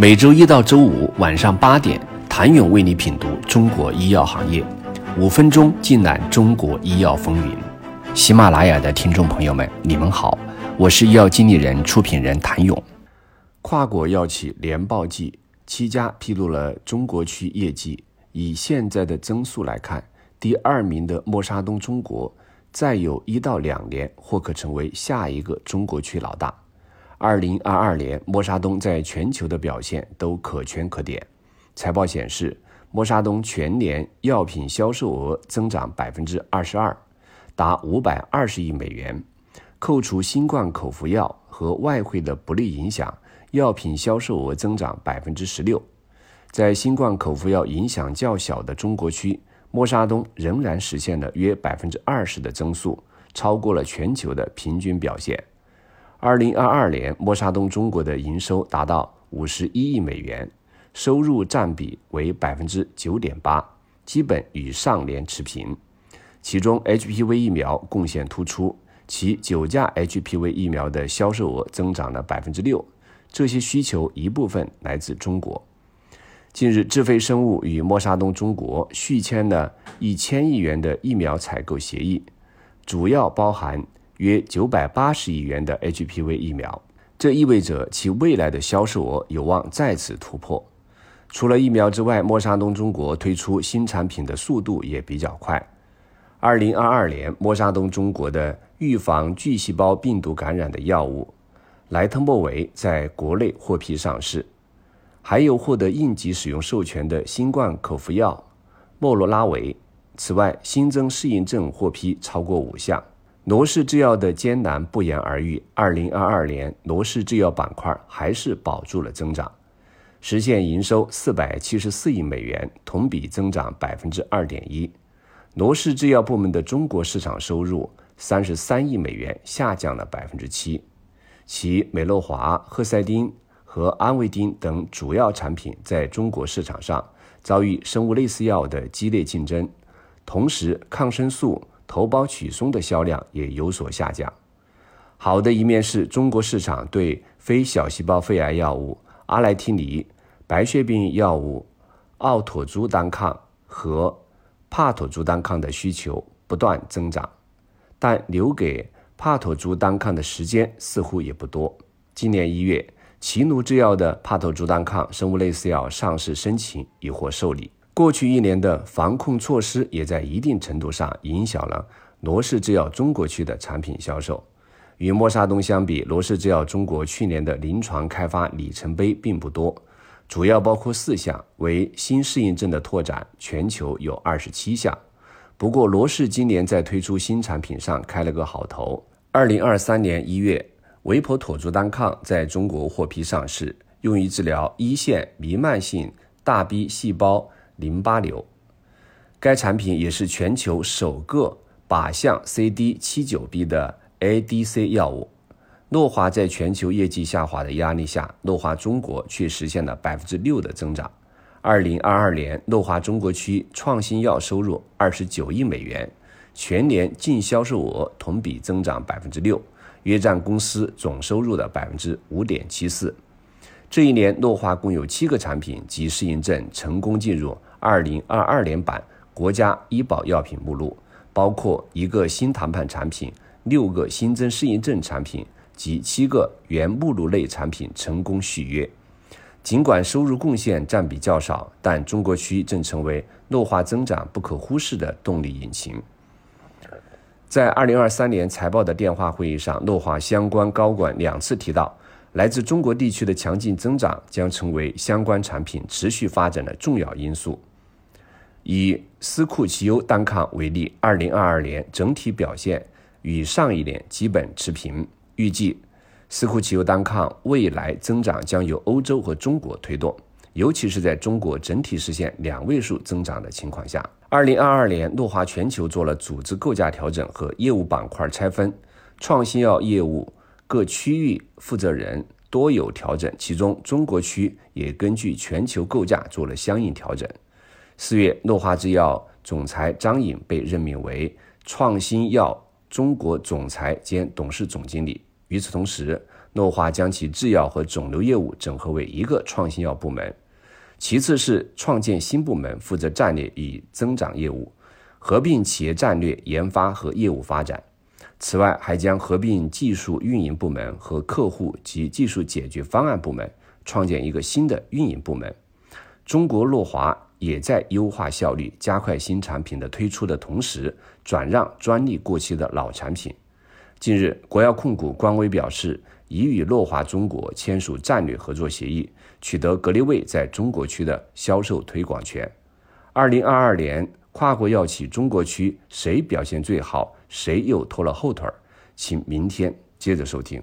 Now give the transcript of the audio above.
每周一到周五晚上八点，谭勇为你品读中国医药行业，五分钟尽览中国医药风云。喜马拉雅的听众朋友们，你们好，我是医药经理人、出品人谭勇。跨国药企联报季七家披露了中国区业绩，以现在的增速来看，第二名的默沙东中国，再有一到两年或可成为下一个中国区老大。二零二二年，默沙东在全球的表现都可圈可点。财报显示，默沙东全年药品销售额增长百分之二十二，达五百二十亿美元。扣除新冠口服药和外汇的不利影响，药品销售额增长百分之十六。在新冠口服药影响较小的中国区，默沙东仍然实现了约百分之二十的增速，超过了全球的平均表现。二零二二年，默沙东中国的营收达到五十一亿美元，收入占比为百分之九点八，基本与上年持平。其中，HPV 疫苗贡献突出，其九价 HPV 疫苗的销售额增长了百分之六。这些需求一部分来自中国。近日，智飞生物与默沙东中国续签了一千亿元的疫苗采购协议，主要包含。约九百八十亿元的 HPV 疫苗，这意味着其未来的销售额有望再次突破。除了疫苗之外，默沙东中国推出新产品的速度也比较快。二零二二年，默沙东中国的预防巨细胞病毒感染的药物莱特莫韦在国内获批上市，还有获得应急使用授权的新冠口服药莫罗拉韦。此外，新增适应症获批超过五项。罗氏制药的艰难不言而喻。二零二二年，罗氏制药板块还是保住了增长，实现营收四百七十四亿美元，同比增长百分之二点一。罗氏制药部门的中国市场收入三十三亿美元，下降了百分之七。其美诺华、赫赛丁和安维丁等主要产品在中国市场上遭遇生物类似药的激烈竞争，同时抗生素。头孢曲松的销量也有所下降。好的一面是中国市场对非小细胞肺癌药物阿莱替尼、白血病药物奥妥珠单抗和帕妥珠单抗的需求不断增长，但留给帕妥珠单抗的时间似乎也不多。今年一月，奇努制药的帕妥珠单抗生物类似药上市申请已获受理。过去一年的防控措施也在一定程度上影响了罗氏制药中国区的产品销售。与默沙东相比，罗氏制药中国去年的临床开发里程碑并不多，主要包括四项，为新适应症的拓展，全球有二十七项。不过，罗氏今年在推出新产品上开了个好头。二零二三年一月，维普妥珠单抗在中国获批上市，用于治疗一线弥漫性大 B 细胞。淋巴瘤，该产品也是全球首个靶向 CD 七九 B 的 ADC 药物。诺华在全球业绩下滑的压力下，诺华中国却实现了百分之六的增长。二零二二年，诺华中国区创新药收入二十九亿美元，全年净销售额同比增长百分之六，约占公司总收入的百分之五点七四。这一年，诺华共有七个产品及适应症成功进入。二零二二年版国家医保药品目录包括一个新谈判产品、六个新增适应症产品及七个原目录类产品成功续约。尽管收入贡献占比较少，但中国区正成为诺华增长不可忽视的动力引擎。在二零二三年财报的电话会议上，诺华相关高管两次提到。来自中国地区的强劲增长将成为相关产品持续发展的重要因素。以斯库奇优单抗为例，二零二二年整体表现与上一年基本持平。预计斯库奇优单抗未来增长将由欧洲和中国推动，尤其是在中国整体实现两位数增长的情况下。二零二二年，诺华全球做了组织构架调整和业务板块拆分，创新药业务。各区域负责人多有调整，其中中国区也根据全球构架做了相应调整。四月，诺华制药总裁张颖被任命为创新药中国总裁兼董事总经理。与此同时，诺华将其制药和肿瘤业务整合为一个创新药部门。其次是创建新部门，负责战略与增长业务，合并企业战略、研发和业务发展。此外，还将合并技术运营部门和客户及技术解决方案部门，创建一个新的运营部门。中国诺华也在优化效率、加快新产品的推出的同时，转让专利过期的老产品。近日，国药控股官微表示，已与诺华中国签署战略合作协议，取得格列卫在中国区的销售推广权。二零二二年。跨国药企中国区谁表现最好，谁又拖了后腿儿？请明天接着收听。